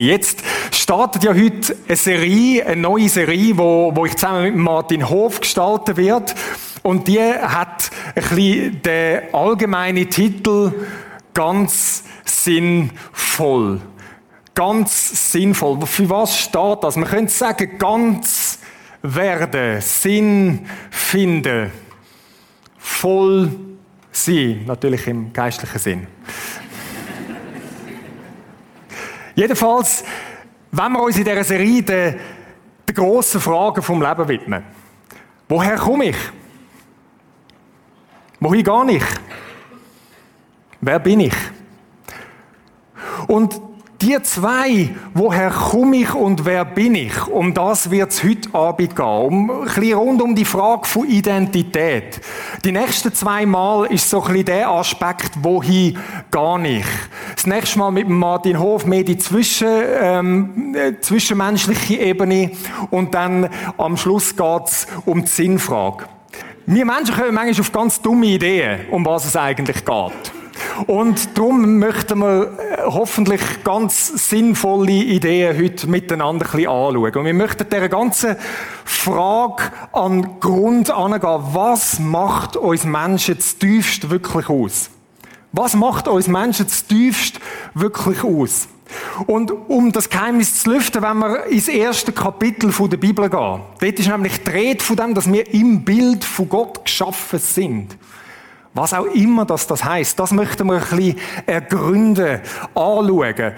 Jetzt startet ja heute eine Serie, eine neue Serie, wo, wo ich zusammen mit Martin Hof gestalten wird. Und die hat ein bisschen den allgemeinen Titel ganz sinnvoll. Ganz sinnvoll. Für was steht das? Man könnte sagen, ganz werden, Sinn finden, voll sein. Natürlich im geistlichen Sinn. Jedenfalls, wenn wir uns in dieser Serie den, den grossen Fragen vom Leben widmen. Woher komme ich? Wohin gehe ich? Wer bin ich? Und die zwei, woher komme ich und wer bin ich, um das wird es heute Abend gehen. Um, ein bisschen rund um die Frage von Identität. Die nächsten zwei Mal ist so ein bisschen der Aspekt, wohin gehe ich. Das nächste Mal mit Martin Hof mehr die Zwischen, ähm, äh, zwischenmenschliche Ebene und dann am Schluss geht's um die Sinnfrage. Wir Menschen kommen manchmal auf ganz dumme Ideen, um was es eigentlich geht. Und darum möchten wir äh, hoffentlich ganz sinnvolle Ideen heute miteinander ein bisschen anschauen. Und wir möchten dieser ganzen Frage an Grund angehen. Was macht uns Menschen zu tiefst wirklich aus? Was macht uns Menschen zu tiefst wirklich aus? Und um das Geheimnis zu lüften, wenn wir ins erste Kapitel der Bibel gehen. Dort ist nämlich die Rede von dem, dass wir im Bild von Gott geschaffen sind. Was auch immer das, das heißt, das möchten wir ein bisschen ergründen, anschauen. Äh,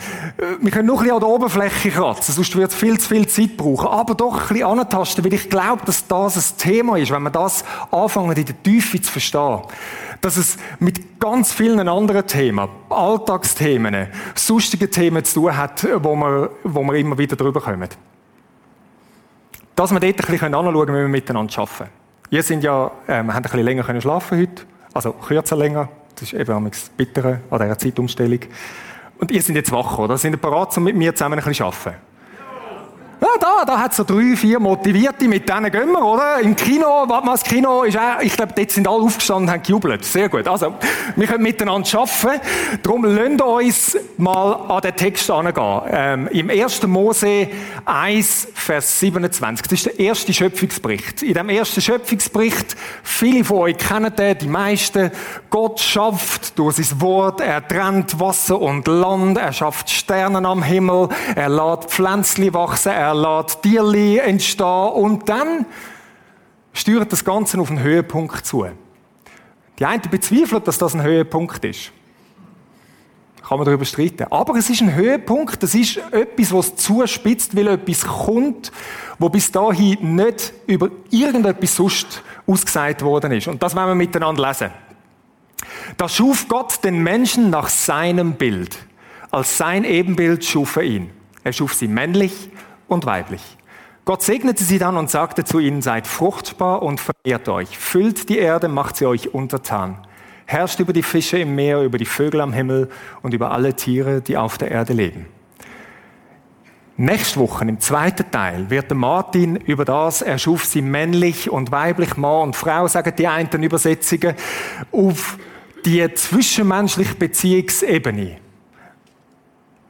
wir können noch ein bisschen an der Oberfläche kratzen, sonst wird es viel zu viel Zeit brauchen. Aber doch ein bisschen antasten, weil ich glaube, dass das ein Thema ist, wenn wir das anfangen, in der Tiefe zu verstehen. Dass es mit ganz vielen anderen Themen, Alltagsthemen, sonstigen Themen zu tun hat, wo wir, wo wir immer wieder drüber kommen. Dass wir dort ein bisschen anschauen können, wie wir miteinander arbeiten. Ihr sind ja, ähm, haben ein bisschen länger können schlafen heute. Also kürzer länger. Das ist eben am Bittere an dieser Zeitumstellung. Und ihr seid jetzt wach, oder? Sind ihr bereit, um mit mir zusammen ein bisschen zu arbeiten? Ja, da, da hat so drei, vier Motivierte, mit denen gehen wir, oder? Im Kino, das Kino ist auch, ich glaube, dort sind alle aufgestanden und haben gejubelt. Sehr gut. Also, wir können miteinander arbeiten. Darum lasst uns mal an den Text angehen. Ähm, Im 1. Mose 1, Vers 27. Das ist der erste Schöpfungsbericht. In dem ersten Schöpfungsbericht, viele von euch kennen den, die meisten, Gott schafft durch sein Wort, er trennt Wasser und Land, er schafft Sterne am Himmel, er lässt Pflänzchen wachsen, er er lässt Tierli entstehen und dann steuert das Ganze auf einen Höhepunkt zu. Die einen bezweifeln, dass das ein Höhepunkt ist. Kann man darüber streiten. Aber es ist ein Höhepunkt, das ist etwas, was zuspitzt, weil etwas kommt, wo bis dahin nicht über irgendetwas sonst ausgesagt worden ist. Und das werden wir miteinander lesen. Da schuf Gott den Menschen nach seinem Bild. Als sein Ebenbild schuf er ihn. Er schuf sie männlich und weiblich. Gott segnete sie dann und sagte zu ihnen, seid fruchtbar und vermehrt euch, füllt die Erde, macht sie euch untertan, herrscht über die Fische im Meer, über die Vögel am Himmel und über alle Tiere, die auf der Erde leben. Nächste Woche, im zweiten Teil, wird der Martin über das, er schuf sie männlich und weiblich, Mann und Frau, sagen die einen Übersetzungen, auf die zwischenmenschliche Beziehungsebene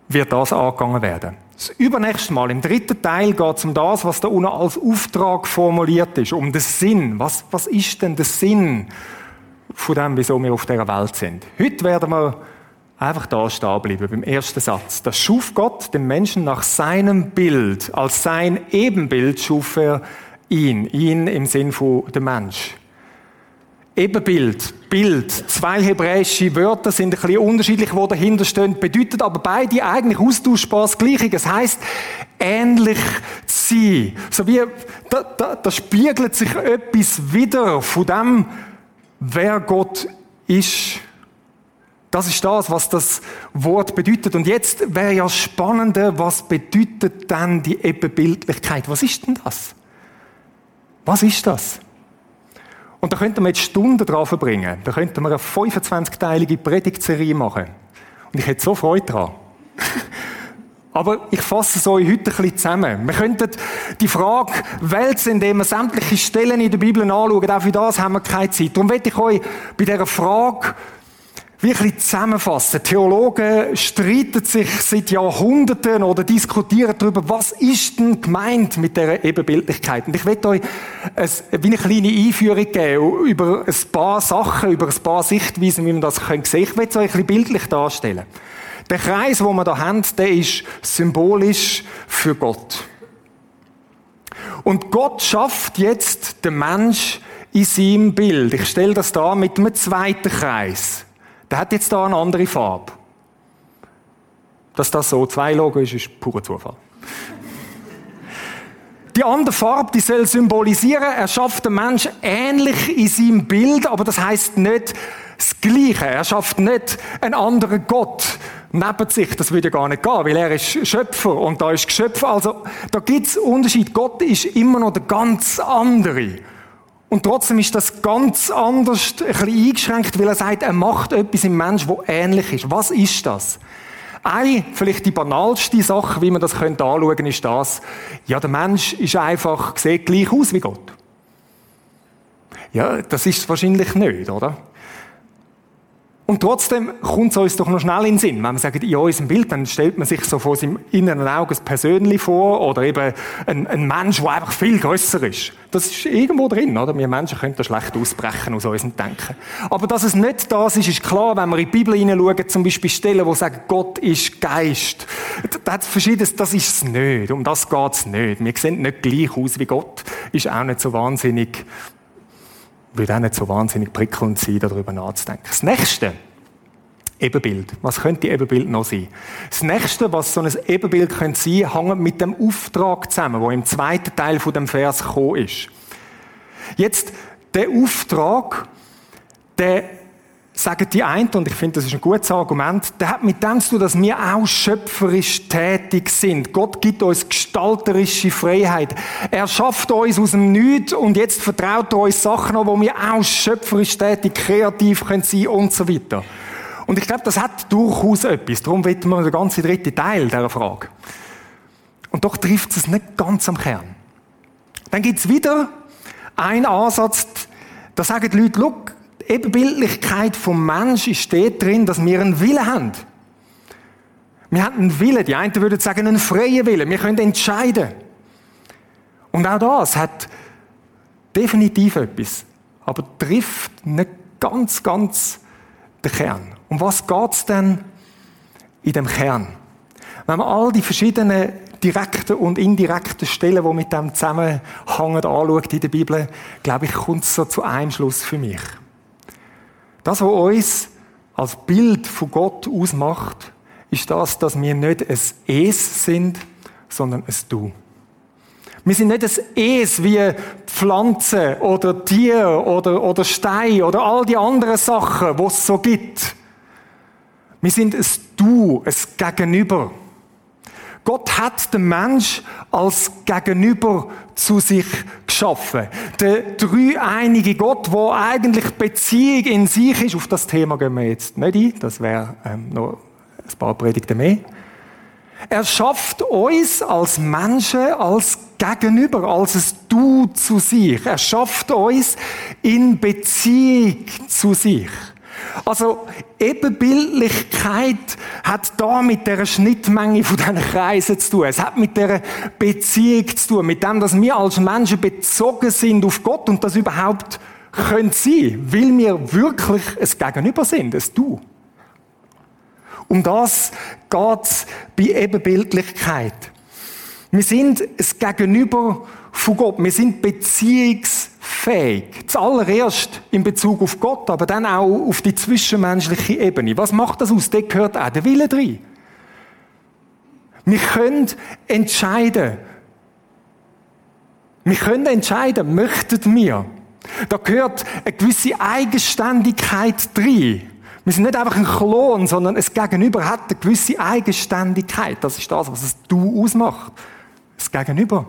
wird das angegangen werden. Das übernächste Mal, im dritten Teil, geht es um das, was da unten als Auftrag formuliert ist, um den Sinn. Was, was ist denn der Sinn von dem, wieso wir auf dieser Welt sind? Heute werden wir einfach da stehen bleiben, beim ersten Satz. Das schuf Gott den Menschen nach seinem Bild. Als sein Ebenbild schuf er ihn. Ihn im Sinn von der Mensch. Ebenbild, Bild, zwei hebräische Wörter sind ein bisschen unterschiedlich, wo dahinter stehen, bedeutet aber beide eigentlich austauschbar das Gleiche. Es heißt ähnlich sein. So wie, da, da, da spiegelt sich etwas wieder von dem, wer Gott ist. Das ist das, was das Wort bedeutet. Und jetzt wäre ja spannend, was bedeutet denn die Ebenbildlichkeit? Was ist denn das? Was ist das? Und da könnten wir jetzt Stunden drauf verbringen. Da könnten wir eine 25-teilige Predigtserie machen. Und ich hätte so Freude daran. Aber ich fasse es euch heute ein bisschen zusammen. Wir könnten die Frage wälzen, indem wir sämtliche Stellen in der Bibel anschauen. Auch für das haben wir keine Zeit. Darum werde ich euch bei dieser Frage wie ein bisschen zusammenfassen. Theologen streiten sich seit Jahrhunderten oder diskutieren darüber, was ist denn gemeint mit der Ebenbildlichkeit. Und ich werde euch ein, wie eine kleine Einführung geben über ein paar Sachen, über ein paar Sichtweisen, wie man das sehen kann. Ich werde es euch ein bisschen bildlich darstellen. Der Kreis, den wir da haben, der ist symbolisch für Gott. Und Gott schafft jetzt den Mensch in seinem Bild. Ich stelle das da mit einem zweiten Kreis. Der hat jetzt da eine andere Farbe. Dass das so zwei Logo ist, ist purer Zufall. Die andere Farbe, die soll symbolisieren, er schafft den Menschen ähnlich in seinem Bild, aber das heißt nicht das Gleiche. Er schafft nicht einen anderen Gott neben sich. Das würde ja gar nicht gehen, weil er ist Schöpfer und da ist Geschöpf. Also, da gibt's Unterschied. Gott ist immer noch der ganz andere. Und trotzdem ist das ganz anders, ein bisschen eingeschränkt, weil er sagt, er macht etwas im Mensch, wo ähnlich ist. Was ist das? Eine, vielleicht die banalste Sache, wie man das könnte anschauen, ist das, ja, der Mensch ist einfach, sieht gleich aus wie Gott. Ja, das ist es wahrscheinlich nicht, oder? Und trotzdem kommt es uns doch noch schnell in den Sinn. Wenn man sagt, in unserem Bild, dann stellt man sich so vor seinem inneren Auge ein Persönlich vor oder eben ein, ein Mensch, der einfach viel grösser ist. Das ist irgendwo drin, oder? Wir Menschen können da schlecht ausbrechen aus unserem Denken. Aber dass es nicht das ist, ist klar, wenn wir in die Bibel hineinschauen, zum Beispiel Stellen, wo sagen, Gott ist Geist. Da verschiedenes, das ist es nicht. Um das geht es nicht. Wir sehen nicht gleich aus wie Gott. Ist auch nicht so wahnsinnig würde auch nicht so wahnsinnig prickelnd sein, darüber nachzudenken. Das nächste Ebenbild. Was könnte Ebenbild noch sein? Das nächste, was so ein Ebenbild könnte sein, hängt mit dem Auftrag zusammen, wo im zweiten Teil von dem Vers gekommen ist. Jetzt, der Auftrag, der sagen die einen, und ich finde, das ist ein gutes Argument, der hat mit dem zu tun, dass wir auch schöpferisch tätig sind. Gott gibt uns gestalterische Freiheit. Er schafft uns aus dem Nichts und jetzt vertraut er uns Sachen an, wo wir auch schöpferisch tätig, kreativ können sein und so weiter. Und ich glaube, das hat durchaus etwas. Darum wird man den ganzen dritten Teil dieser Frage. Und doch trifft es nicht ganz am Kern. Dann gibt es wieder einen Ansatz, da sagen die Leute, Ebenbildlichkeit vom Mensch ist dort drin, dass wir einen Willen haben. Wir haben einen Willen. Die einen würden sagen, einen freien Willen. Wir können entscheiden. Und auch das hat definitiv etwas, aber trifft nicht ganz, ganz den Kern. Um was geht's denn in dem Kern? Wenn man all die verschiedenen direkten und indirekten Stellen, die mit dem zusammenhängen, anschaut in der Bibel, glaube ich, kommt es so zu einem Schluss für mich. Das, was uns als Bild von Gott ausmacht, ist das, dass wir nicht ein Es sind, sondern ein Du. Wir sind nicht ein Es wie Pflanzen oder Tier oder, oder Stein oder all die anderen Sachen, die es so gibt. Wir sind ein Du, ein Gegenüber. Gott hat den Mensch als Gegenüber zu sich geschaffen. Der dreieinige Gott, wo eigentlich Beziehung in sich ist, auf das Thema gehen wir jetzt nicht ein, das wäre ähm, noch ein paar Predigten mehr. Er schafft uns als Menschen als Gegenüber, als ein Du zu sich. Er schafft uns in Beziehung zu sich. Also Ebenbildlichkeit hat da mit der Schnittmenge von diesen Kreisen zu tun. Es hat mit der Beziehung zu tun, mit dem, dass wir als Menschen bezogen sind auf Gott und das überhaupt können sein, weil wir wirklich ein Gegenüber sind, ein Du. Um das geht's bei Ebenbildlichkeit. Wir sind ein Gegenüber von Gott. Wir sind beziehungsfähig. Zuallererst in Bezug auf Gott, aber dann auch auf die zwischenmenschliche Ebene. Was macht das aus? Da gehört auch der Wille drin. Wir können entscheiden. Wir können entscheiden, möchten wir. Da gehört eine gewisse Eigenständigkeit drin. Wir sind nicht einfach ein Klon, sondern es Gegenüber hat eine gewisse Eigenständigkeit. Das ist das, was es Du ausmacht. Das Gegenüber.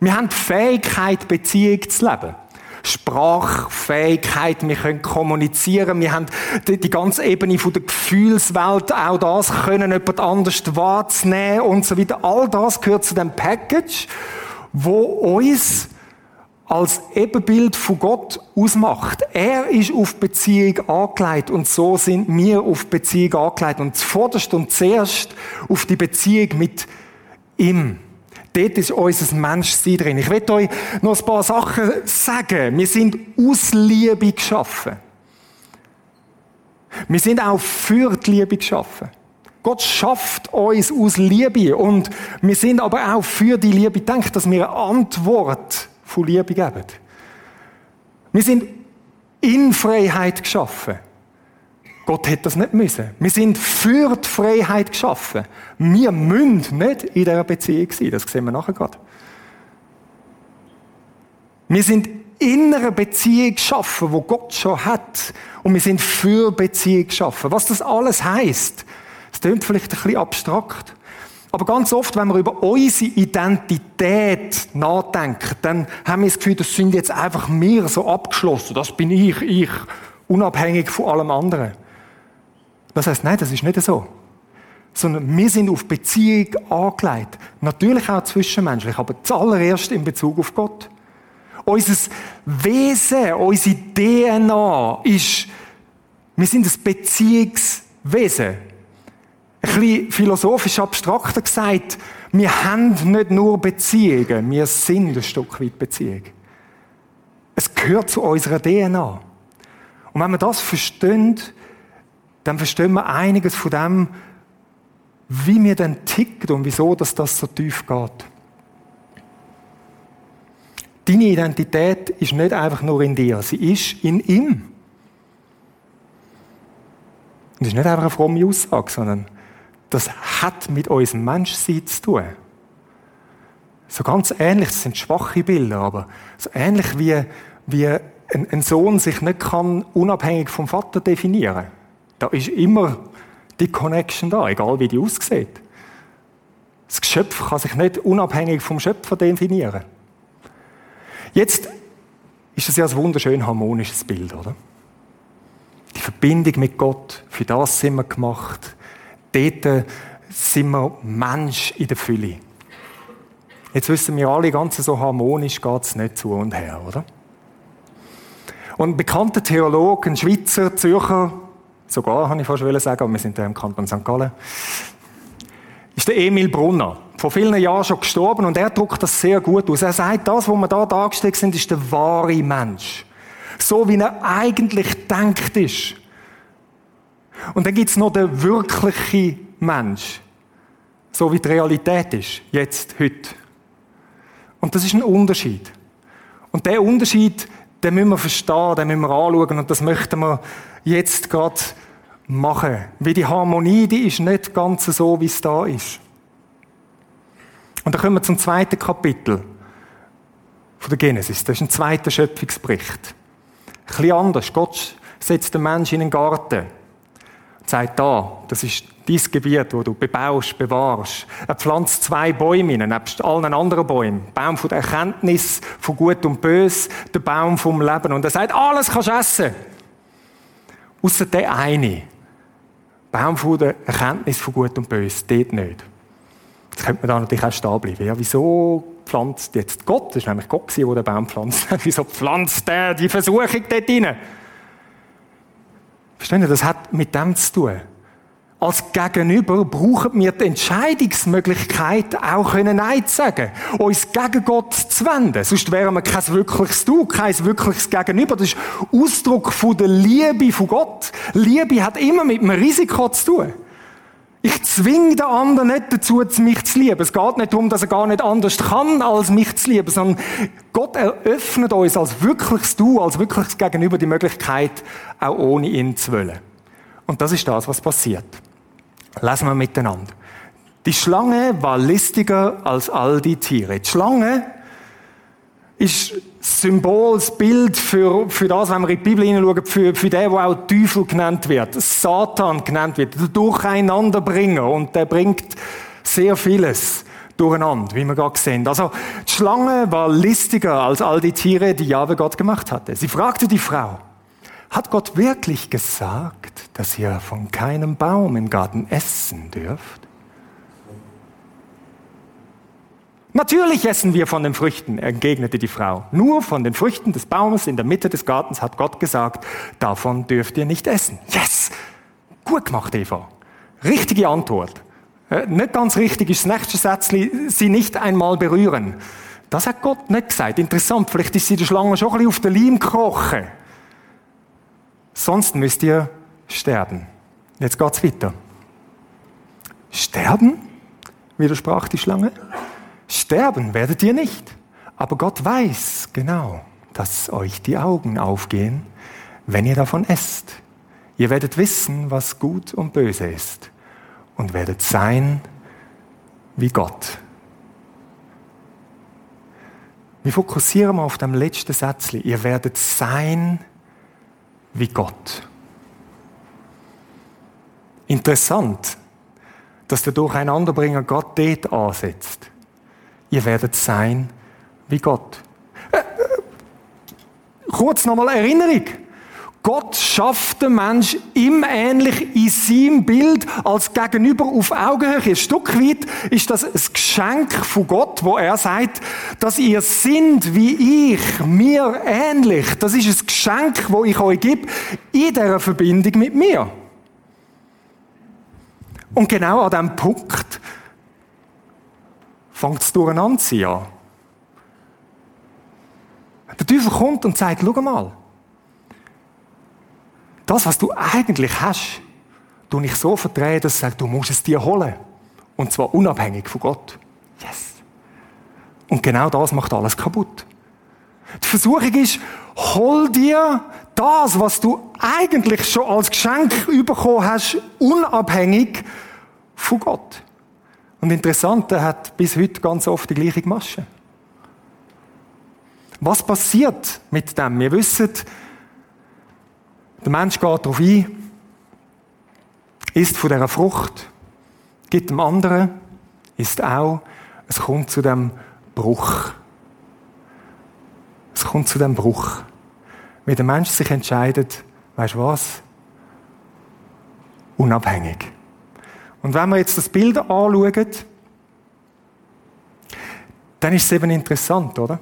Wir haben die Fähigkeit, Beziehung zu leben. Sprachfähigkeit, wir können kommunizieren, wir haben die, die ganze Ebene von der Gefühlswelt, auch das können jemand anders wahrzunehmen und so weiter. All das gehört zu dem Package, wo uns als Ebenbild von Gott ausmacht. Er ist auf Beziehung angelegt und so sind wir auf Beziehung angelegt und zuvorderst und zuerst auf die Beziehung mit ihm. Dort ist unser Menschsein drin. Ich will euch noch ein paar Sachen sagen. Wir sind aus Liebe geschaffen. Wir sind auch für die Liebe geschaffen. Gott schafft uns aus Liebe und wir sind aber auch für die Liebe. Ich denke, dass wir eine Antwort von Liebe geben. Wir sind in Freiheit geschaffen. Gott hätte das nicht müssen. Wir sind für die Freiheit geschaffen. Wir müssen nicht in dieser Beziehung sein. Das sehen wir nachher gerade. Wir sind in einer Beziehung geschaffen, wo Gott schon hat. Und wir sind für Beziehung geschaffen. Was das alles heißt, das klingt vielleicht ein bisschen abstrakt. Aber ganz oft, wenn wir über unsere Identität nachdenken, dann haben wir das Gefühl, das sind jetzt einfach wir so abgeschlossen. Das bin ich, ich, unabhängig von allem anderen. Das heißt, nein, das ist nicht so. Sondern wir sind auf Beziehung angelegt. Natürlich auch zwischenmenschlich, aber zuallererst in Bezug auf Gott. Unser Wesen, unsere DNA ist, wir sind ein Beziehungswesen. Ein bisschen philosophisch abstrakter gesagt, wir haben nicht nur Beziehungen, wir sind ein Stück weit Beziehung. Es gehört zu unserer DNA. Und wenn wir das verstehen, dann verstehen wir einiges von dem, wie mir denn tickt und wieso dass das so tief geht. Deine Identität ist nicht einfach nur in dir, sie ist in ihm. das ist nicht einfach eine fromme Aussage, sondern das hat mit unserem Menschsein zu tun. So ganz ähnlich, das sind schwache Bilder, aber so ähnlich wie, wie ein, ein Sohn sich nicht kann unabhängig vom Vater definieren kann. Da ist immer die Connection da, egal wie die aussieht. Das Geschöpf kann sich nicht unabhängig vom Schöpfer definieren. Jetzt ist das ja ein wunderschön harmonisches Bild, oder? Die Verbindung mit Gott, für das sind wir gemacht. Dort sind wir Mensch in der Fülle. Jetzt wissen wir alle, ganz so harmonisch geht es nicht zu und her, oder? Und ein bekannter Theologe, ein Schweizer, Zürcher, sogar, habe ich fast sagen, aber wir sind ja im Kanton St. Gallen, ist der Emil Brunner. Vor vielen Jahren schon gestorben und er drückt das sehr gut aus. Er sagt, das, was wir da dargestellt sind, ist der wahre Mensch. So, wie er eigentlich denkt ist. Und dann gibt es noch den wirklichen Mensch. So wie die Realität ist. Jetzt, heute. Und das ist ein Unterschied. Und der Unterschied, den müssen wir verstehen, den müssen wir anschauen und das möchten wir jetzt gerade machen. Wie die Harmonie, die ist nicht ganz so, wie es da ist. Und dann kommen wir zum zweiten Kapitel von der Genesis. Das ist ein zweiter Schöpfungsbericht. Ein bisschen anders. Gott setzt den Menschen in einen Garten und sagt, da, das ist dein Gebiet, wo du bebaust, bewahrst. Er pflanzt zwei Bäume hin, nebst allen anderen Bäumen. Baum von der Erkenntnis von Gut und Bös, der Baum vom Leben. Und er sagt, alles kannst du essen. Außer der eine. Baum von der Erkenntnis von Gut und Bös, dort nicht. Jetzt könnte man da natürlich auch stehen bleiben. Ja, wieso pflanzt jetzt Gott? Das ist nämlich Gott, der den Baum pflanzt. wieso pflanzt er die Versuchung dort rein? Verstehen Sie, das hat mit dem zu tun. Als Gegenüber brauchen wir die Entscheidungsmöglichkeit, auch Nein zu sagen. Uns gegen Gott zu wenden. Sonst wären wir kein wirkliches Du, kein wirkliches Gegenüber. Das ist Ausdruck von der Liebe von Gott. Liebe hat immer mit einem Risiko zu tun. Ich zwinge den anderen nicht dazu, mich zu lieben. Es geht nicht darum, dass er gar nicht anders kann, als mich zu lieben, sondern Gott eröffnet uns als wirkliches Du, als wirkliches Gegenüber die Möglichkeit, auch ohne ihn zu wollen. Und das ist das, was passiert. Lesen wir miteinander. Die Schlange war listiger als all die Tiere. Die Schlange ist Symbol, das Bild für, für das, wenn wir in die Bibel hineinschauen, für, für den, der auch Teufel genannt wird, Satan genannt wird, der Durcheinanderbringer. Und der bringt sehr vieles durcheinander, wie wir gerade sehen. Also, die Schlange war listiger als all die Tiere, die Jahwe Gott gemacht hatte. Sie fragte die Frau, hat Gott wirklich gesagt, dass ihr von keinem Baum im Garten essen dürft? Natürlich essen wir von den Früchten, entgegnete die Frau. Nur von den Früchten des Baumes in der Mitte des Gartens hat Gott gesagt, davon dürft ihr nicht essen. Yes! Gut gemacht, Eva. Richtige Antwort. Äh, nicht ganz richtig ist das nächste Sätzchen, sie nicht einmal berühren. Das hat Gott nicht gesagt. Interessant, vielleicht ist sie der Schlange schon ein bisschen auf den Leim gekrochen. Sonst müsst ihr sterben. Jetzt geht's weiter. Sterben? widersprach die Schlange. Sterben werdet ihr nicht. Aber Gott weiß genau, dass euch die Augen aufgehen, wenn ihr davon esst. Ihr werdet wissen, was gut und böse ist und werdet sein wie Gott. Wir fokussieren auf dem letzten Satz. Ihr werdet sein wie Gott. Interessant, dass der Durcheinanderbringer Gott dort ansetzt. Ihr werdet sein wie Gott. Äh, äh, kurz nochmal Erinnerung. Gott schafft den Mensch ihm ähnlich in seinem Bild als Gegenüber auf Augenhöhe. Ein Stück weit ist das ein Geschenk von Gott, wo er sagt, dass ihr sind wie ich, mir ähnlich. Das ist ein Geschenk, wo ich euch gebe, in dieser Verbindung mit mir. Und genau an diesem Punkt fängt es durcheinander sein. Der Teufel kommt und sagt, schau mal, das, was du eigentlich hast, du nicht so verdrehen, dass du sagst, du musst es dir holen. Und zwar unabhängig von Gott. Yes. Und genau das macht alles kaputt. Die Versuchung ist, hol dir das, was du eigentlich schon als Geschenk bekommen hast, unabhängig von Gott. Und interessant, er hat bis heute ganz oft die gleiche Masche. Was passiert mit dem? Wir wissen, der Mensch geht darauf ein, isst von dieser Frucht, gibt dem anderen, isst auch. Es kommt zu dem Bruch. Es kommt zu dem Bruch. Wenn der Mensch sich entscheidet, weißt du was? Unabhängig. Und wenn wir jetzt das Bild anschauen, dann ist es eben interessant, oder?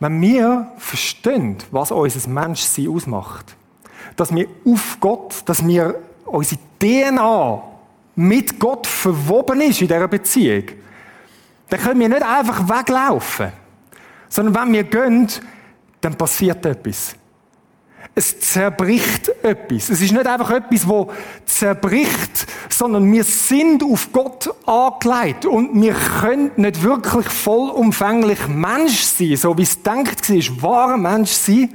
Wenn wir verstehen, was unser Menschsein ausmacht, dass wir auf Gott, dass wir unsere DNA mit Gott verwoben ist in dieser Beziehung, dann können wir nicht einfach weglaufen. Sondern wenn wir gehen, dann passiert etwas. Es zerbricht etwas. Es ist nicht einfach etwas, wo zerbricht, sondern wir sind auf Gott angelegt und wir können nicht wirklich vollumfänglich Mensch sein, so wie es denkt war, wahrer Mensch sein,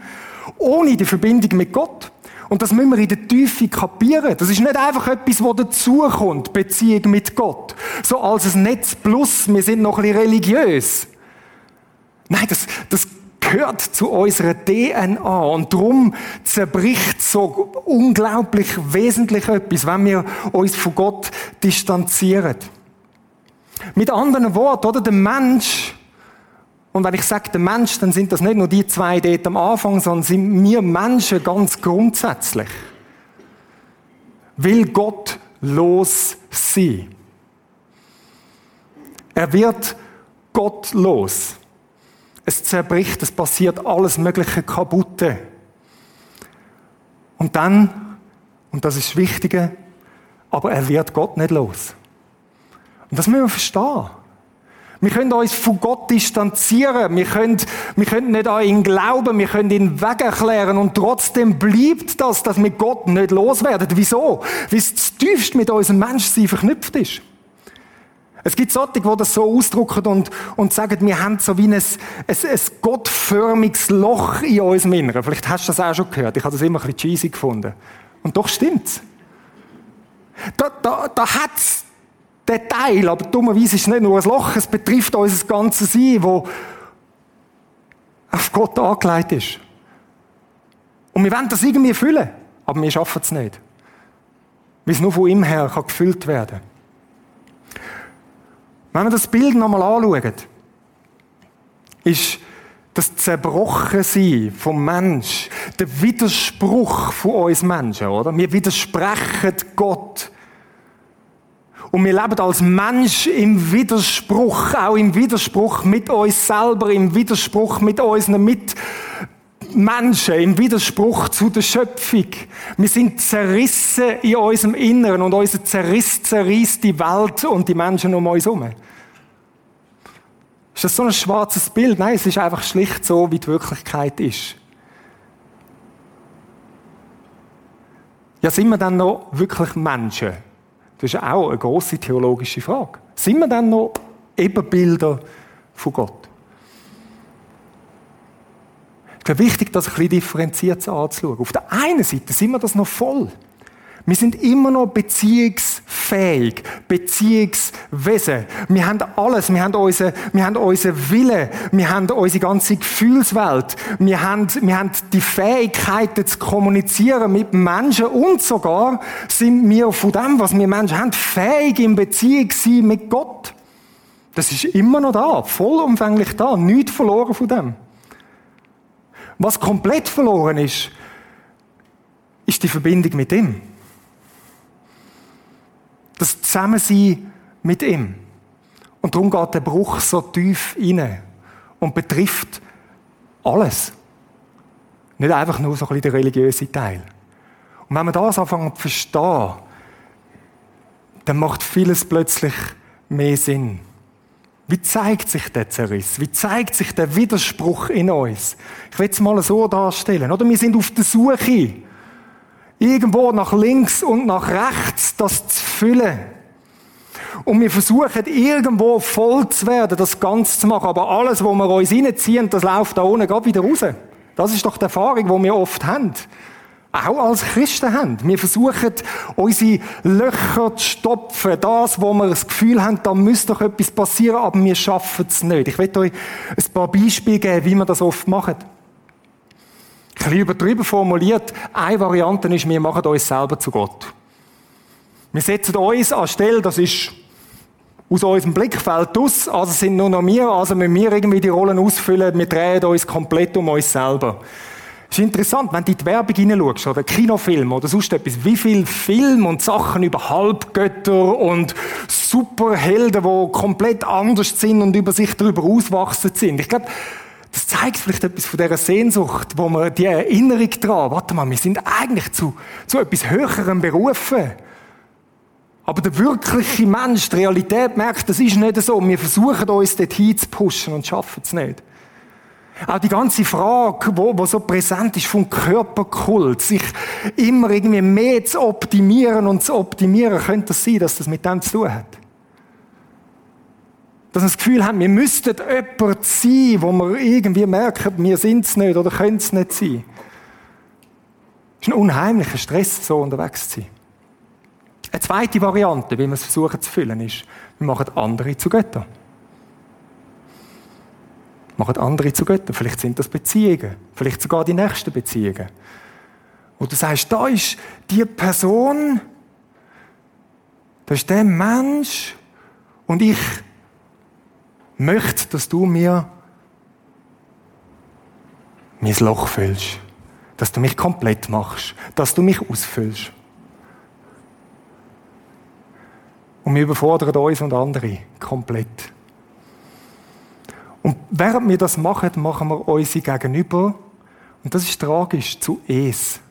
ohne die Verbindung mit Gott. Und das müssen wir in der Tiefe kapieren. Das ist nicht einfach etwas, was dazukommt, Beziehung mit Gott. So als ein Netz plus, wir sind noch ein bisschen religiös. Nein, das, das gehört zu unserer DNA. Und darum zerbricht so unglaublich wesentlich etwas, wenn wir uns von Gott distanzieren. Mit anderen Worten, oder? Der Mensch und wenn ich sage der Mensch, dann sind das nicht nur die zwei dort am Anfang, sondern sind wir Menschen ganz grundsätzlich. Will Gott los sein. Er wird gottlos. Es zerbricht, es passiert alles Mögliche kaputte. Und dann, und das ist das Wichtige, aber er wird Gott nicht los. Und das müssen wir verstehen. Wir können uns von Gott distanzieren. Wir können, wir können nicht an ihn glauben. Wir können ihn weg erklären. Und trotzdem bleibt das, dass wir Gott nicht loswerden. Wieso? Weil es tiefst mit unserem Menschsein verknüpft ist. Es gibt solche, die das so ausdrücken und, und sagen, wir haben so wie ein, ein, ein gottförmiges Loch in unserem Inneren. Vielleicht hast du das auch schon gehört. Ich habe das immer ein bisschen cheesy gefunden. Und doch stimmt's. Da, da, da hat's der Teil, aber dummerweise ist es nicht nur ein Loch, es betrifft unser ganzes Sein, wo auf Gott angelegt ist. Und wir wollen das irgendwie füllen, aber wir schaffen es nicht. Weil es nur von ihm her kann gefüllt werden Wenn wir das Bild nochmal anschauen, ist das Zerbrochensein vom Mensch, der Widerspruch von uns Menschen, oder? Wir widersprechen Gott. Und wir leben als Mensch im Widerspruch, auch im Widerspruch mit uns selber, im Widerspruch mit unseren Mitmenschen, im Widerspruch zu der Schöpfung. Wir sind zerrissen in unserem Inneren und unser Zerriss zerreißt die Welt und die Menschen um uns herum. Ist das so ein schwarzes Bild? Nein, es ist einfach schlicht so, wie die Wirklichkeit ist. Ja, sind wir dann noch wirklich Menschen? Das ist auch eine große theologische Frage. Sind wir dann noch Ebenbilder von Gott? Ich glaube, wichtig, das ein bisschen differenziert anzuschauen. Auf der einen Seite sind wir das noch voll. Wir sind immer noch beziehungsfähig, Beziehungswesen. Wir haben alles. Wir haben unseren, wir haben unseren Willen. Wir haben unsere ganze Gefühlswelt. Wir haben, wir haben die Fähigkeiten zu kommunizieren mit Menschen und sogar sind wir von dem, was wir Menschen haben, fähig in Beziehung sein mit Gott. Das ist immer noch da, vollumfänglich da, nichts verloren von dem. Was komplett verloren ist, ist die Verbindung mit ihm. Das Zusammensein mit ihm. Und darum geht der Bruch so tief rein und betrifft alles. Nicht einfach nur so ein bisschen der religiöse Teil. Und wenn man das anfangen zu verstehen, dann macht vieles plötzlich mehr Sinn. Wie zeigt sich der Zerriss? Wie zeigt sich der Widerspruch in uns? Ich will es mal so darstellen. Oder wir sind auf der Suche irgendwo nach links und nach rechts das zu füllen. Und wir versuchen irgendwo voll zu werden, das Ganze zu machen. Aber alles, wo wir uns reinziehen, das läuft da unten gerade wieder raus. Das ist doch die Erfahrung, die wir oft haben. Auch als Christen haben. Wir versuchen, unsere Löcher zu stopfen. Das, wo wir das Gefühl haben, da müsste doch etwas passieren, aber wir schaffen es nicht. Ich werde euch ein paar Beispiele geben, wie wir das oft machen. Bisschen übertrieben formuliert, eine Variante ist, wir machen uns selber zu Gott. Wir setzen uns an Stelle, das ist aus unserem Blickfeld aus, also sind nur noch wir, also müssen wir irgendwie die Rollen ausfüllen, wir drehen uns komplett um uns selber. Es ist interessant, wenn du in die Werbung hineinschaust, oder Kinofilm oder sonst etwas, wie viel Film und Sachen über Halbgötter und Superhelden, die komplett anders sind und über sich darüber auswachsen sind. Ich glaube, das zeigt vielleicht etwas von dieser Sehnsucht, wo man die Erinnerung daran, warte mal, wir sind eigentlich zu, zu etwas Höherem berufen. Aber der wirkliche Mensch, die Realität merkt, das ist nicht so. Wir versuchen uns dorthin zu pushen und schaffen es nicht. Auch die ganze Frage, wo, wo so präsent ist vom Körperkult, sich immer irgendwie mehr zu optimieren und zu optimieren, könnte es sein, dass das mit dem zu tun hat. Dass wir das Gefühl haben, wir müssten jemand sein, wo wir irgendwie merken, wir sind es nicht oder können es nicht sein. Es ist ein unheimlicher Stress, so unterwegs zu sein. Eine zweite Variante, wie wir es versuchen zu füllen, ist, wir machen andere zu Göttern. Wir machen andere zu Göttern. Vielleicht sind das Beziehungen. Vielleicht sogar die nächsten Beziehungen. Und du sagst, da ist die Person, da ist der Mensch und ich möchte, dass du mir mein Loch füllst. Dass du mich komplett machst. Dass du mich ausfüllst. Und wir überfordern uns und andere komplett. Und während wir das machen, machen wir unsere Gegenüber, und das ist tragisch, zu Es.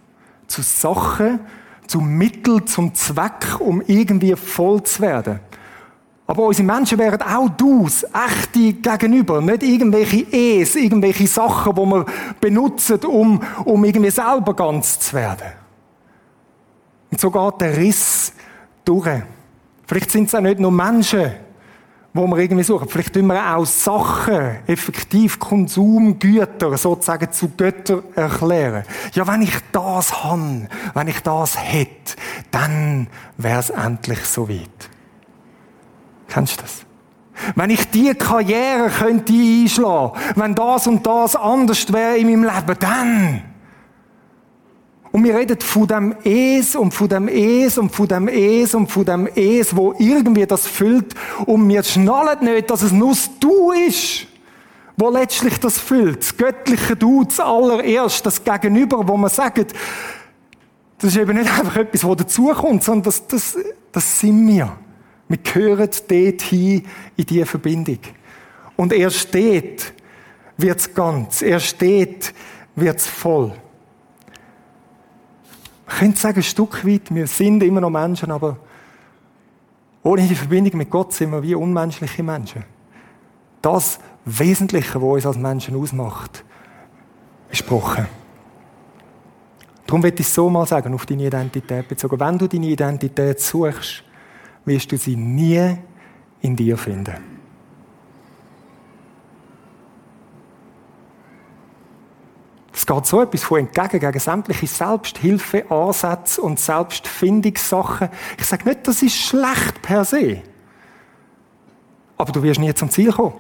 Zu Sachen, zu Mittel, zum Zweck, um irgendwie voll zu werden. Aber unsere Menschen wären auch dus, echte Gegenüber, nicht irgendwelche Es, irgendwelche Sachen, die wir benutzen, um, um irgendwie selber ganz zu werden. Und so geht der Riss durch. Vielleicht sind es auch nicht nur Menschen, wo wir irgendwie suchen. Vielleicht tun wir auch Sachen, effektiv Konsumgüter sozusagen zu Göttern erklären. Ja, wenn ich das han, wenn ich das hätte, dann wäre es endlich so weit. Kennst du das? Wenn ich die Karriere könnte einschlagen, wenn das und das anders wäre in meinem Leben, dann und wir reden von dem Es und von dem Es und von dem Es und von dem Es, wo irgendwie das füllt. Und wir schnallen nicht, dass es nur das Du ist, wo letztlich das füllt. Das göttliche Du, das allererst, das Gegenüber, wo man sagt, das ist eben nicht einfach etwas, was dazukommt, sondern das, das, das sind wir. Wir gehören dort hin in diese Verbindung. Und erst dort wird es ganz. Erst dort wird es voll. Man könnte sagen, ein Stück weit, wir sind immer noch Menschen, aber ohne die Verbindung mit Gott sind wir wie unmenschliche Menschen. Das Wesentliche, was uns als Menschen ausmacht, ist gebrochen. Darum möchte ich es so mal sagen, auf deine Identität bezogen. Wenn du deine Identität suchst, wirst du sie nie in dir finden. Es geht so etwas von entgegen gegen sämtliche Selbsthilfeansätze und Selbstfindungssachen. Ich sage nicht, das ist schlecht per se. Aber du wirst nie zum Ziel kommen.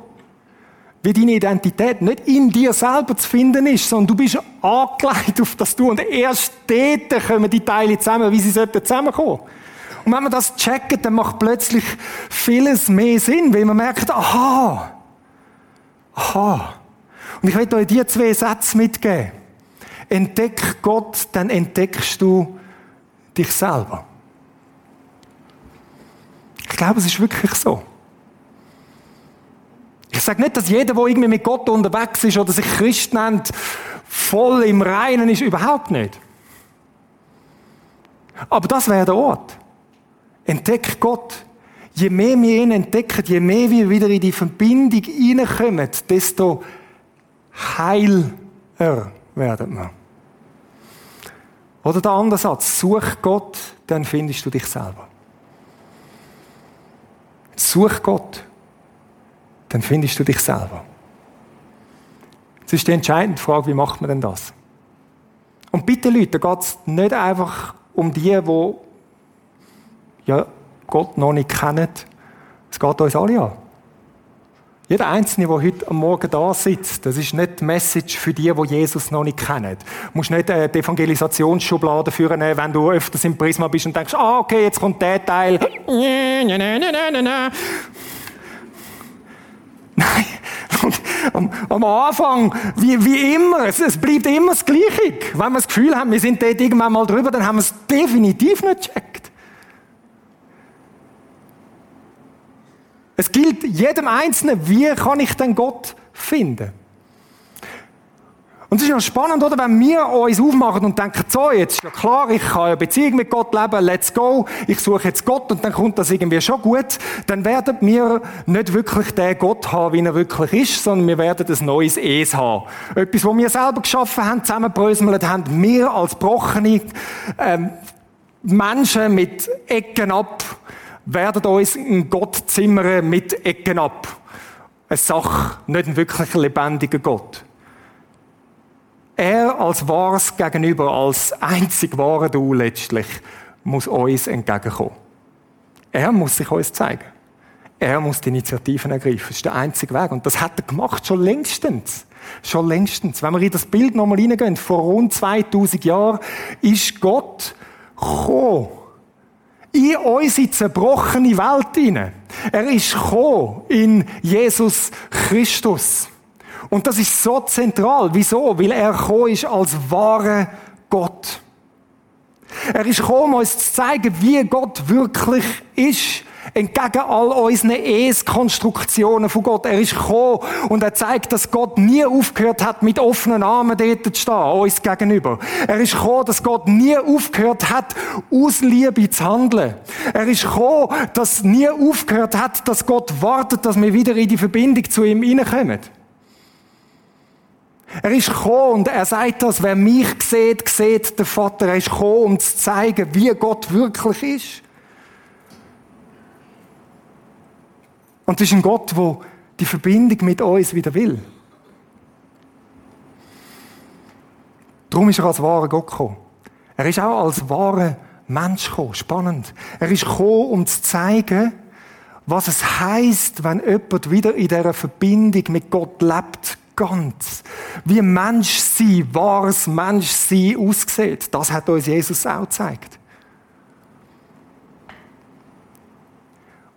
Wie deine Identität nicht in dir selber zu finden ist, sondern du bist angelegt auf das Du. Und erst dort kommen die Teile zusammen, wie sie zusammenkommen sollten. Und wenn man das checkt, dann macht plötzlich vieles mehr Sinn, weil man merkt, aha, aha. Und ich will euch diese zwei Sätze mitgeben. Entdeck Gott, dann entdeckst du dich selber. Ich glaube, es ist wirklich so. Ich sage nicht, dass jeder, der irgendwie mit Gott unterwegs ist oder sich Christ nennt, voll im Reinen ist. Überhaupt nicht. Aber das wäre der Ort. Entdeck Gott. Je mehr wir ihn entdecken, je mehr wir wieder in die Verbindung hineinkommen, desto heiler werden wir. Oder der andere Satz, such Gott, dann findest du dich selber. Such Gott, dann findest du dich selber. Das ist die entscheidende Frage, wie macht man denn das? Und bitte Leute, da geht es nicht einfach um die, die ja, Gott noch nicht kennen. Es geht uns alle an. Jeder Einzelne, der heute am Morgen da sitzt, das ist nicht die Message für die, die Jesus noch nicht kennen. Du musst nicht äh, die Evangelisationsschublade führen, wenn du öfters im Prisma bist und denkst, ah, okay, jetzt kommt der Teil. Nein, am, am, Anfang, wie, wie immer, es, es, bleibt immer das Gleiche. Wenn wir das Gefühl haben, wir sind dort irgendwann mal drüber, dann haben wir es definitiv nicht gecheckt. Es gilt jedem Einzelnen, wie kann ich denn Gott finden? Und es ist ja spannend, oder? Wenn wir uns aufmachen und denken, so, jetzt ist ja klar, ich kann eine Beziehung mit Gott leben, let's go, ich suche jetzt Gott und dann kommt das irgendwie schon gut, dann werden wir nicht wirklich den Gott haben, wie er wirklich ist, sondern wir werden ein neues Es haben. Etwas, was wir selber geschaffen haben, zusammenbröselt haben, wir als brochene ähm, Menschen mit Ecken ab, werden uns einen Gott zimmern mit Ecken ab. Eine Sache, nicht ein wirklich lebendiger Gott. Er als wahres Gegenüber, als einzig wahre Du letztlich, muss uns entgegenkommen. Er muss sich uns zeigen. Er muss die Initiativen ergreifen. Das ist der einzige Weg. Und das hat er gemacht, schon längstens. Schon längstens. Wenn wir in das Bild nochmal hineingehen, vor rund 2000 Jahren ist Gott gekommen. In unsere zerbrochene Welt hinein. Er ist gekommen in Jesus Christus. Und das ist so zentral. Wieso? Weil er gekommen ist als wahrer Gott. Er ist gekommen, uns zu zeigen, wie Gott wirklich ist. Entgegen all unseren Es-Konstruktionen von Gott. Er ist gekommen und er zeigt, dass Gott nie aufgehört hat, mit offenen Armen dort zu stehen, uns gegenüber. Er ist gekommen, dass Gott nie aufgehört hat, aus Liebe zu handeln. Er ist gekommen, dass nie aufgehört hat, dass Gott wartet, dass wir wieder in die Verbindung zu ihm hineinkommen. Er ist gekommen und er sagt das, wer mich sieht, sieht der Vater. Er ist gekommen, um zu zeigen, wie Gott wirklich ist. Und das ist ein Gott, der die Verbindung mit uns wieder will. Darum ist er als wahrer Gott gekommen. Er ist auch als wahrer Mensch gekommen. Spannend. Er ist gekommen, um zu zeigen, was es heißt, wenn jemand wieder in dieser Verbindung mit Gott lebt, ganz. Wie Mensch sein, wahres Mensch sein aussieht. Das hat uns Jesus auch gezeigt.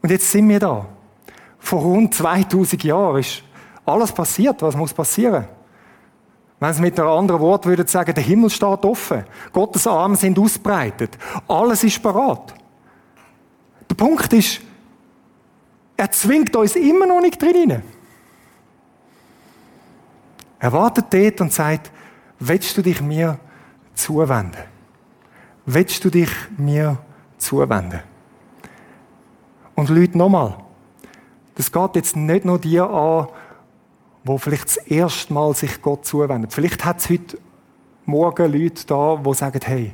Und jetzt sind wir da. Vor rund 2000 Jahren ist alles passiert, was muss passieren. Wenn Sie mit einem anderen Wort würden sagen, der Himmel steht offen. Gottes Arme sind ausbreitet. Alles ist parat. Der Punkt ist, er zwingt uns immer noch nicht drin. Er wartet dort und sagt, willst du dich mir zuwenden? Willst du dich mir zuwenden? Und Leute, nochmal, das geht jetzt nicht nur dir an, wo vielleicht das erste Mal sich Gott zuwendet. Vielleicht hat es heute Morgen Leute da, die sagen, hey,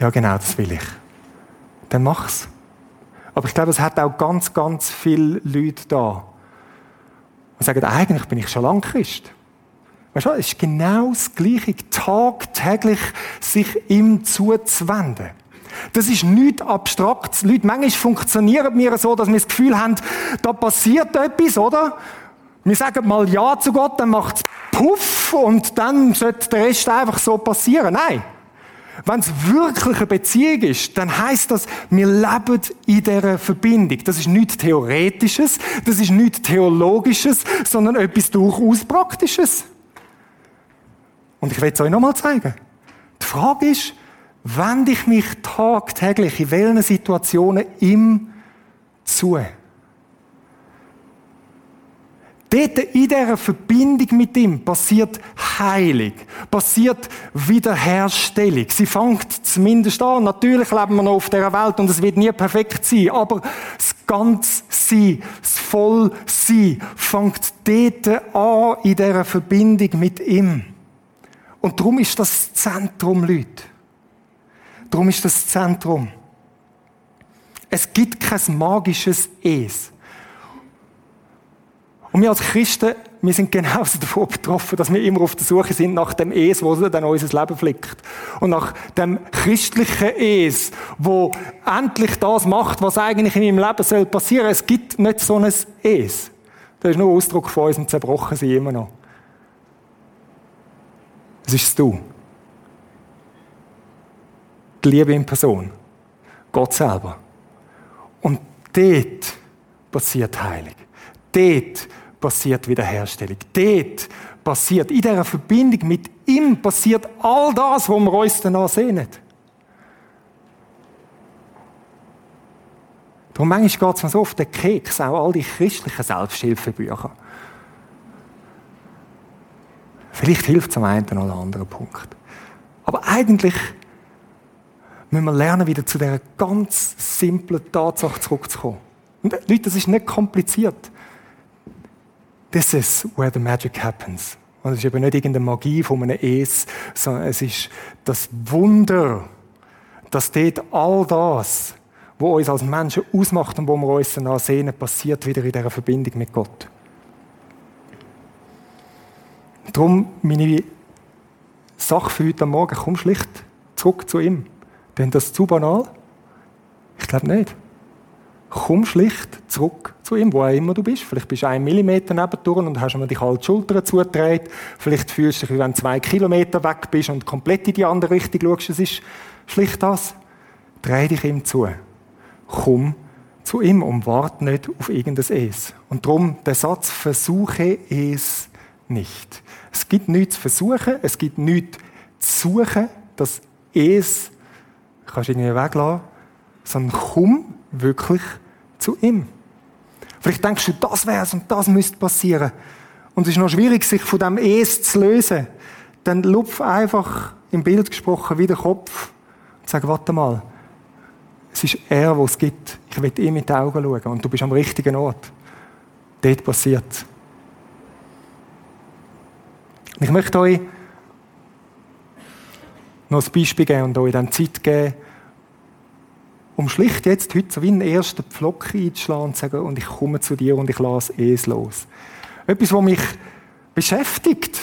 ja genau, das will ich. Dann mach's. Aber ich glaube, es hat auch ganz, ganz viele Leute da, die sagen, eigentlich bin ich schon lange Christ. Weißt du, es ist genau das Gleiche, tagtäglich sich ihm zuzuwenden. Das ist nichts Abstraktes. Leute, manchmal funktionieren wir so, dass wir das Gefühl haben, da passiert etwas, oder? Wir sagen mal Ja zu Gott, dann macht es Puff und dann sollte der Rest einfach so passieren. Nein. Wenn es wirklich eine Beziehung ist, dann heißt das, wir leben in dieser Verbindung. Das ist nichts Theoretisches, das ist nichts Theologisches, sondern etwas durchaus Praktisches. Und ich will es euch nochmal zeigen. Die Frage ist, wende ich mich tagtäglich in welchen Situationen ihm zu? Dort in dieser Verbindung mit ihm passiert Heilung, passiert Wiederherstellung. Sie fängt zumindest an. Natürlich leben wir noch auf dieser Welt und es wird nie perfekt sein, aber das ganze Sein, das Vollsein fängt dort an in dieser Verbindung mit ihm. Und darum ist das Zentrum, Leute. Darum ist das Zentrum. Es gibt kein magisches Es. Und wir als Christen, wir sind genauso davon betroffen, dass wir immer auf der Suche sind nach dem Es, wo dann unser Leben flickt. Und nach dem christlichen Es, wo endlich das macht, was eigentlich in meinem Leben soll passieren. Es gibt nicht so ein Es. Das ist nur Ausdruck von unserem Zerbrochensein immer noch. Es ist du. Die Liebe in Person. Gott selber. Und dort passiert Heilung. Dort passiert Wiederherstellung. Dort passiert, in dieser Verbindung mit ihm passiert all das, wo wir uns danach sehnen. Darum manchmal geht es mir so auf den Keks, auch all die christlichen Selbsthilfebücher. Vielleicht hilft es am einen oder anderen Punkt. Aber eigentlich müssen wir lernen, wieder zu dieser ganz simplen Tatsache zurückzukommen. Und Leute, das ist nicht kompliziert. This is where the magic happens. Und es ist eben nicht irgendeine Magie von einem Es, sondern es ist das Wunder, dass dort all das, was uns als Menschen ausmacht und wo wir uns danach sehen, passiert wieder in dieser Verbindung mit Gott. Darum meine Sache für heute Morgen, komm schlicht zurück zu ihm. Denn das zu banal? Ich glaube nicht. Komm schlicht zurück zu ihm, wo auch immer du bist. Vielleicht bist du einen Millimeter nebendurch und hast mir die kalte Schulter zugedreht. Vielleicht fühlst du dich, wie wenn du zwei Kilometer weg bist und komplett in die andere Richtung schaust. Es ist schlicht das. Dreh dich ihm zu. Komm zu ihm und warte nicht auf irgendein Es. Und darum der Satz, versuche es nicht. Es gibt nichts zu versuchen, es gibt nichts zu suchen, das Es kannst du irgendwie weglassen, sondern komm wirklich zu ihm. Vielleicht denkst du, das wär's und das müsste passieren. Und es ist noch schwierig, sich von dem Es zu lösen. Dann lupf einfach im Bild gesprochen wie der Kopf und sag, warte mal, es ist er, wo es gibt. Ich will ihm mit den Augen schauen und du bist am richtigen Ort. Dort passiert es. Ich möchte euch noch ein Beispiel geben und euch dann Zeit geben, um schlicht jetzt heute so wie einen ersten Pflock einzuschlagen und zu sagen, und ich komme zu dir und ich lasse es los. Etwas, was mich beschäftigt,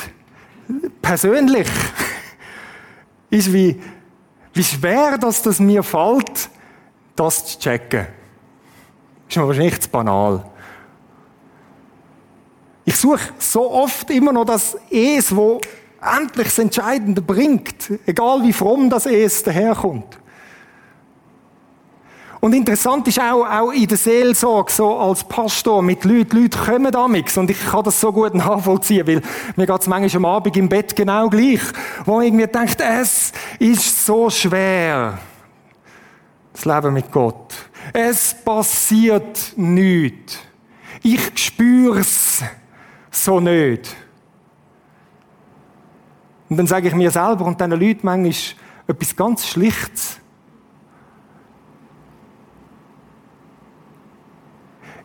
persönlich, ist, wie, wie schwer dass das mir fällt, das zu checken. Ist mir wahrscheinlich zu banal. Ich suche so oft immer noch das Es, wo endlich das Entscheidende bringt, egal wie fromm das Es daherkommt. Und interessant ist auch, auch in der Seelsorge, so als Pastor mit Leuten, Leute kommen damals und ich kann das so gut nachvollziehen, weil mir geht es manchmal am Abend im Bett genau gleich, wo man irgendwie denkt, es ist so schwer, das Leben mit Gott. Es passiert nichts. Ich spüre es so nicht. Und dann sage ich mir selber und diesen Leuten manchmal etwas ganz Schlichtes.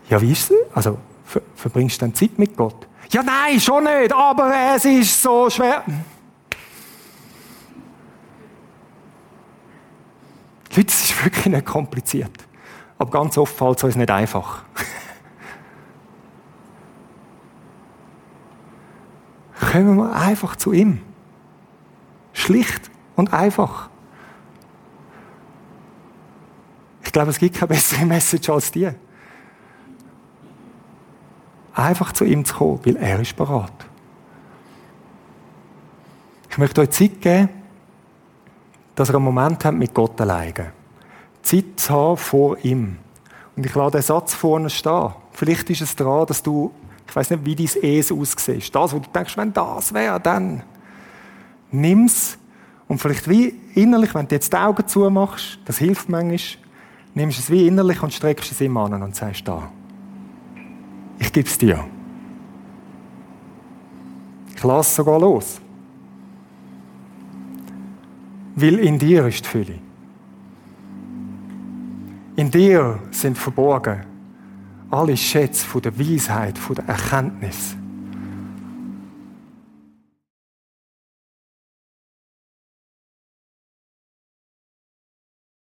Ja, wie ist es? Also, ver verbringst du dann Zeit mit Gott? Ja, nein, schon nicht, aber es ist so schwer. Leute, es ist wirklich nicht kompliziert. Aber ganz oft fällt es uns nicht einfach. Kommen wir einfach zu ihm. Schlicht und einfach. Ich glaube, es gibt keine bessere Message als die. Einfach zu ihm zu kommen, weil er ist bereit. Ich möchte euch Zeit geben, dass ihr einen Moment habt mit Gott alleine. Zeit zu haben vor ihm. Und ich lasse den Satz vorne stehen. Vielleicht ist es daran, dass du, ich weiß nicht, wie dein Es aussieht. Das, wo du denkst, wenn das wäre, dann. Nimm's und vielleicht wie innerlich, wenn du jetzt die Augen zumachst, das hilft manchmal, nimmst es wie innerlich und streckst es ihm an und sagst da. Ich gebe es dir. Ich lasse sogar los. Weil in dir ist die Fülle. In dir sind verborgen alle Schätze von der Weisheit, von der Erkenntnis.